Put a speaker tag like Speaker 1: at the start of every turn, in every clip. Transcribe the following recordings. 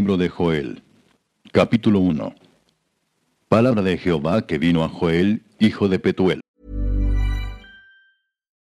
Speaker 1: Libro de Joel, capítulo 1. Palabra de Jehová que vino a Joel, hijo de Petuel.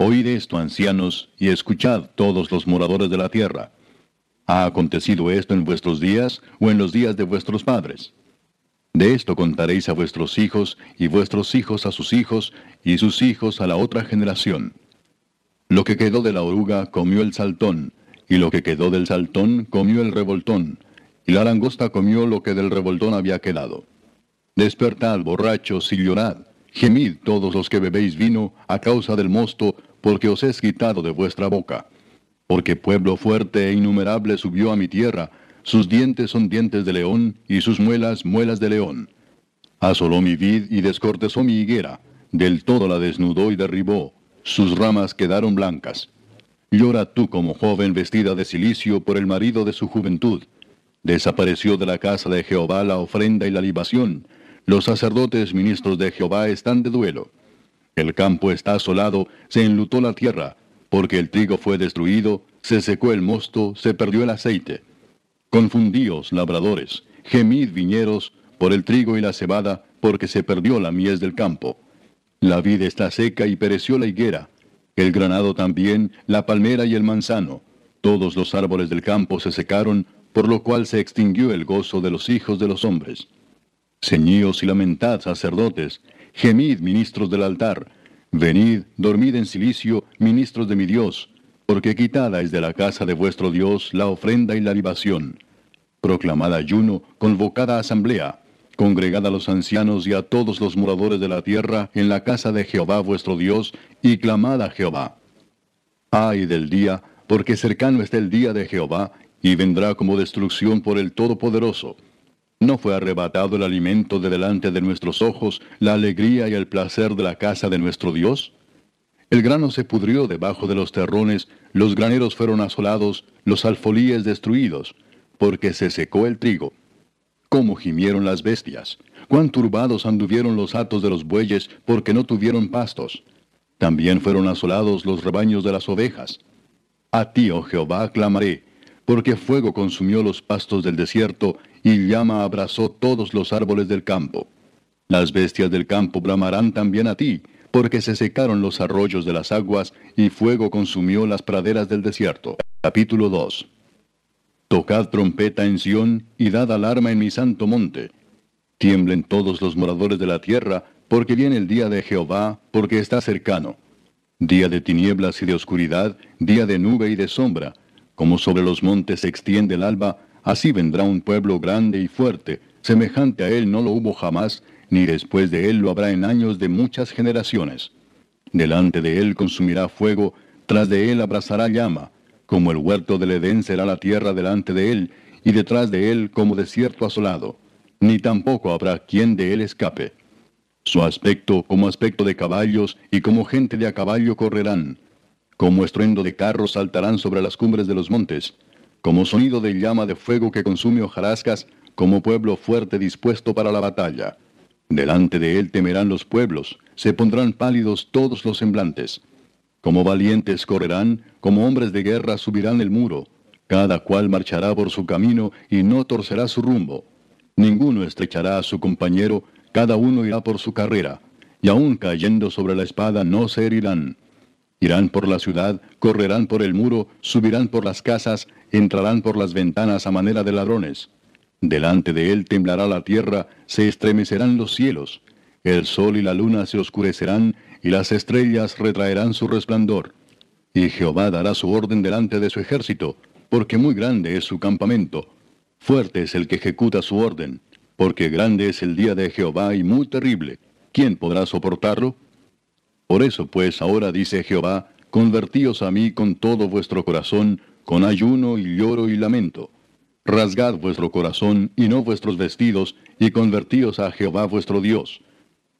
Speaker 1: Oíd esto, ancianos, y escuchad todos los moradores de la tierra. ¿Ha acontecido esto en vuestros días o en los días de vuestros padres? De esto contaréis a vuestros hijos y vuestros hijos a sus hijos y sus hijos a la otra generación. Lo que quedó de la oruga comió el saltón, y lo que quedó del saltón comió el revoltón, y la langosta comió lo que del revoltón había quedado. Despertad, borrachos, y llorad, gemid todos los que bebéis vino a causa del mosto, porque os es quitado de vuestra boca. Porque pueblo fuerte e innumerable subió a mi tierra, sus dientes son dientes de león, y sus muelas muelas de león. Asoló mi vid y descortezó mi higuera, del todo la desnudó y derribó, sus ramas quedaron blancas. Llora tú como joven vestida de cilicio por el marido de su juventud. Desapareció de la casa de Jehová la ofrenda y la libación. Los sacerdotes ministros de Jehová están de duelo. El campo está asolado, se enlutó la tierra, porque el trigo fue destruido, se secó el mosto, se perdió el aceite. Confundíos, labradores, gemid viñeros, por el trigo y la cebada, porque se perdió la mies del campo. La vid está seca y pereció la higuera, el granado también, la palmera y el manzano. Todos los árboles del campo se secaron, por lo cual se extinguió el gozo de los hijos de los hombres. Ceñíos y lamentad, sacerdotes, gemid, ministros del altar, venid, dormid en silicio, ministros de mi Dios, porque quitada es de la casa de vuestro Dios la ofrenda y la libación. Proclamad ayuno, convocada asamblea, congregad a los ancianos y a todos los moradores de la tierra en la casa de Jehová vuestro Dios, y clamad a Jehová. Ay del día, porque cercano está el día de Jehová, y vendrá como destrucción por el Todopoderoso. ¿No fue arrebatado el alimento de delante de nuestros ojos, la alegría y el placer de la casa de nuestro Dios? El grano se pudrió debajo de los terrones, los graneros fueron asolados, los alfolíes destruidos, porque se secó el trigo. ¿Cómo gimieron las bestias? ¿Cuán turbados anduvieron los atos de los bueyes porque no tuvieron pastos? También fueron asolados los rebaños de las ovejas. A ti, oh Jehová, clamaré, porque fuego consumió los pastos del desierto y llama abrazó todos los árboles del campo. Las bestias del campo bramarán también a ti, porque se secaron los arroyos de las aguas y fuego consumió las praderas del desierto. Capítulo 2 Tocad trompeta en Sión y dad alarma en mi santo monte. Tiemblen todos los moradores de la tierra, porque viene el día de Jehová, porque está cercano. Día de tinieblas y de oscuridad, día de nube y de sombra. Como sobre los montes se extiende el alba, así vendrá un pueblo grande y fuerte, semejante a él no lo hubo jamás, ni después de él lo habrá en años de muchas generaciones. Delante de él consumirá fuego, tras de él abrazará llama, como el huerto del Edén será la tierra delante de él, y detrás de él como desierto asolado, ni tampoco habrá quien de él escape. Su aspecto como aspecto de caballos, y como gente de a caballo correrán. Como estruendo de carros saltarán sobre las cumbres de los montes, como sonido de llama de fuego que consume hojarascas, como pueblo fuerte dispuesto para la batalla. Delante de él temerán los pueblos, se pondrán pálidos todos los semblantes. Como valientes correrán, como hombres de guerra subirán el muro, cada cual marchará por su camino y no torcerá su rumbo. Ninguno estrechará a su compañero, cada uno irá por su carrera, y aun cayendo sobre la espada no se herirán. Irán por la ciudad, correrán por el muro, subirán por las casas, entrarán por las ventanas a manera de ladrones. Delante de él temblará la tierra, se estremecerán los cielos. El sol y la luna se oscurecerán, y las estrellas retraerán su resplandor. Y Jehová dará su orden delante de su ejército, porque muy grande es su campamento. Fuerte es el que ejecuta su orden, porque grande es el día de Jehová y muy terrible. ¿Quién podrá soportarlo? Por eso pues ahora dice Jehová, convertíos a mí con todo vuestro corazón, con ayuno y lloro y lamento. Rasgad vuestro corazón y no vuestros vestidos, y convertíos a Jehová vuestro Dios.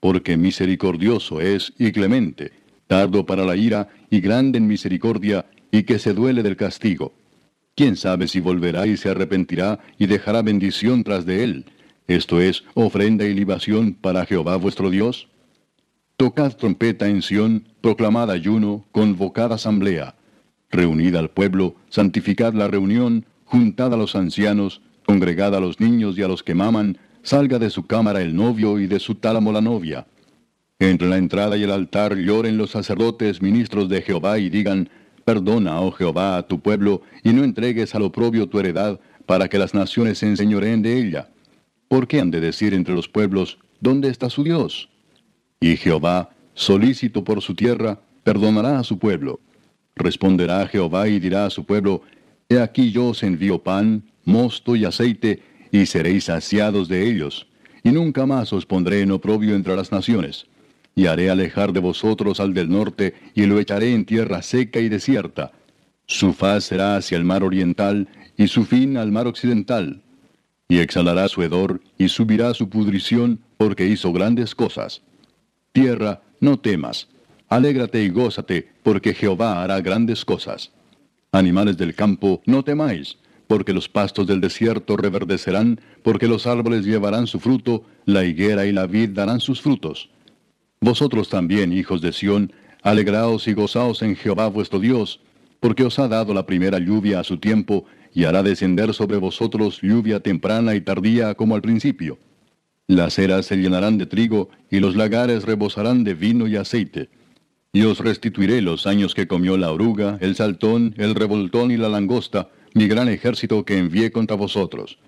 Speaker 1: Porque misericordioso es y clemente, tardo para la ira y grande en misericordia, y que se duele del castigo. ¿Quién sabe si volverá y se arrepentirá y dejará bendición tras de él? Esto es, ofrenda y libación para Jehová vuestro Dios. Tocad trompeta en Sión, proclamad ayuno, convocad asamblea. Reunid al pueblo, santificad la reunión, juntad a los ancianos, congregad a los niños y a los que maman, salga de su cámara el novio y de su tálamo la novia. Entre la entrada y el altar lloren los sacerdotes, ministros de Jehová, y digan, Perdona, oh Jehová, a tu pueblo, y no entregues al oprobio tu heredad, para que las naciones se enseñoreen de ella. ¿Por qué han de decir entre los pueblos, ¿dónde está su Dios? Y Jehová, solícito por su tierra, perdonará a su pueblo. Responderá Jehová y dirá a su pueblo, He aquí yo os envío pan, mosto y aceite, y seréis saciados de ellos, y nunca más os pondré en oprobio entre las naciones. Y haré alejar de vosotros al del norte, y lo echaré en tierra seca y desierta. Su faz será hacia el mar oriental, y su fin al mar occidental. Y exhalará su hedor, y subirá su pudrición, porque hizo grandes cosas. Tierra, no temas, alégrate y gózate, porque Jehová hará grandes cosas. Animales del campo, no temáis, porque los pastos del desierto reverdecerán, porque los árboles llevarán su fruto, la higuera y la vid darán sus frutos. Vosotros también, hijos de Sión, alegraos y gozaos en Jehová vuestro Dios, porque os ha dado la primera lluvia a su tiempo, y hará descender sobre vosotros lluvia temprana y tardía como al principio. Las eras se llenarán de trigo, y los lagares rebosarán de vino y aceite. Y os restituiré los años que comió la oruga, el saltón, el revoltón y la langosta, mi gran ejército que envié contra vosotros.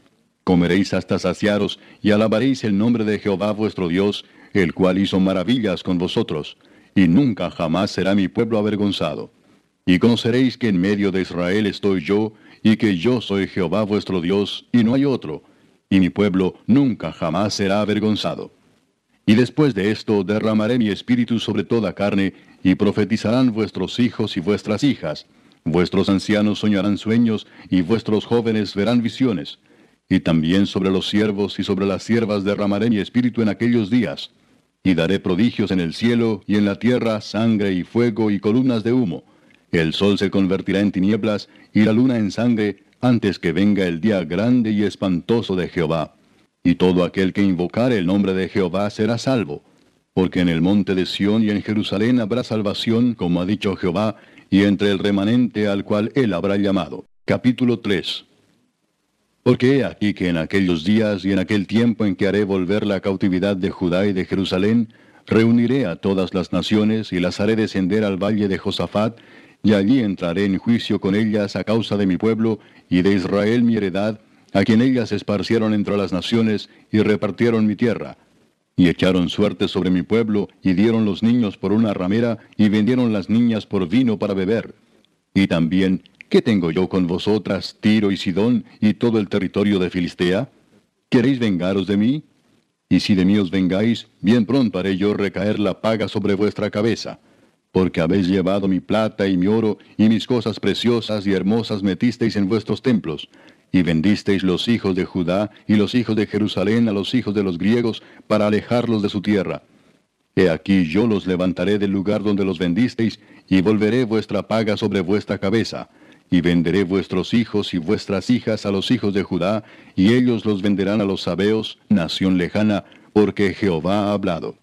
Speaker 1: Comeréis hasta saciaros, y alabaréis el nombre de Jehová vuestro Dios, el cual hizo maravillas con vosotros, y nunca jamás será mi pueblo avergonzado. Y conoceréis que en medio de Israel estoy yo, y que yo soy Jehová vuestro Dios, y no hay otro, y mi pueblo nunca jamás será avergonzado. Y después de esto derramaré mi espíritu sobre toda carne, y profetizarán vuestros hijos y vuestras hijas. Vuestros ancianos soñarán sueños, y vuestros jóvenes verán visiones. Y también sobre los siervos y sobre las siervas derramaré mi espíritu en aquellos días. Y daré prodigios en el cielo y en la tierra, sangre y fuego y columnas de humo. El sol se convertirá en tinieblas, y la luna en sangre, antes que venga el día grande y espantoso de Jehová. Y todo aquel que invocare el nombre de Jehová será salvo. Porque en el monte de Sión y en Jerusalén habrá salvación, como ha dicho Jehová, y entre el remanente al cual él habrá llamado. Capítulo 3 Porque he aquí que en aquellos días y en aquel tiempo en que haré volver la cautividad de Judá y de Jerusalén, reuniré a todas las naciones y las haré descender al valle de Josafat, y allí entraré en juicio con ellas a causa de mi pueblo y de Israel mi heredad, a quien ellas esparcieron entre las naciones y repartieron mi tierra. Y echaron suerte sobre mi pueblo, y dieron los niños por una ramera, y vendieron las niñas por vino para beber. Y también, ¿qué tengo yo con vosotras, Tiro y Sidón, y todo el territorio de Filistea? ¿Queréis vengaros de mí? Y si de mí os vengáis, bien pronto haré yo recaer la paga sobre vuestra cabeza porque habéis llevado mi plata y mi oro, y mis cosas preciosas y hermosas metisteis en vuestros templos, y vendisteis los hijos de Judá y los hijos de Jerusalén a los hijos de los griegos para alejarlos de su tierra. He aquí yo los levantaré del lugar donde los vendisteis, y volveré vuestra paga sobre vuestra cabeza, y venderé vuestros hijos y vuestras hijas a los hijos de Judá, y ellos los venderán a los sabeos, nación lejana, porque Jehová ha hablado.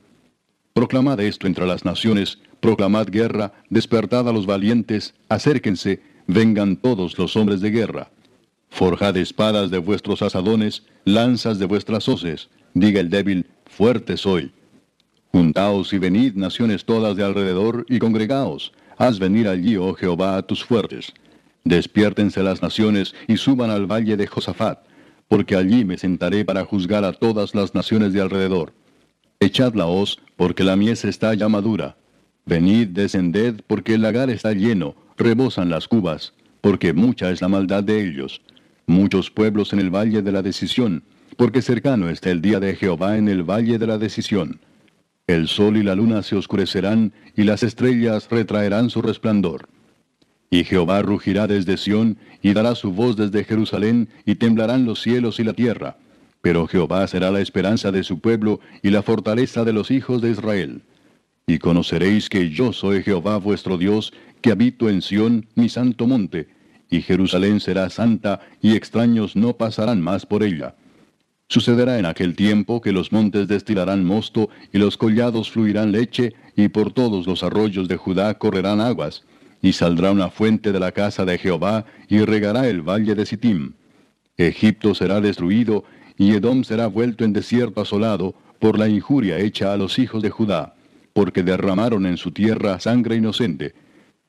Speaker 1: Proclamad esto entre las naciones, proclamad guerra, despertad a los valientes, acérquense, vengan todos los hombres de guerra. Forjad espadas de vuestros asadones, lanzas de vuestras hoces, diga el débil, fuerte soy. Juntaos y venid, naciones todas de alrededor, y congregaos, haz venir allí, oh Jehová, a tus fuertes. Despiértense las naciones y suban al valle de Josafat, porque allí me sentaré para juzgar a todas las naciones de alrededor. Echad la hoz, porque la mies está ya madura. Venid, descended, porque el lagar está lleno, rebosan las cubas, porque mucha es la maldad de ellos. Muchos pueblos en el valle de la decisión, porque cercano está el día de Jehová en el valle de la decisión. El sol y la luna se oscurecerán, y las estrellas retraerán su resplandor. Y Jehová rugirá desde Sión, y dará su voz desde Jerusalén, y temblarán los cielos y la tierra. Pero Jehová será la esperanza de su pueblo, y la fortaleza de los hijos de Israel. Y conoceréis que yo soy Jehová vuestro Dios, que habito en Sión, mi santo monte, y Jerusalén será santa, y extraños no pasarán más por ella. Sucederá en aquel tiempo que los montes destilarán mosto, y los collados fluirán leche, y por todos los arroyos de Judá correrán aguas, y saldrá una fuente de la casa de Jehová, y regará el valle de Sittim. Egipto será destruido, y Edom será vuelto en desierto asolado, por la injuria hecha a los hijos de Judá, porque derramaron en su tierra sangre inocente.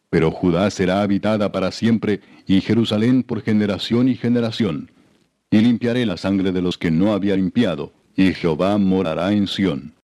Speaker 1: Pero Judá será habitada para siempre, y Jerusalén por generación y generación y limpiaré la sangre de los que no había limpiado, y Jehová morará en Sión.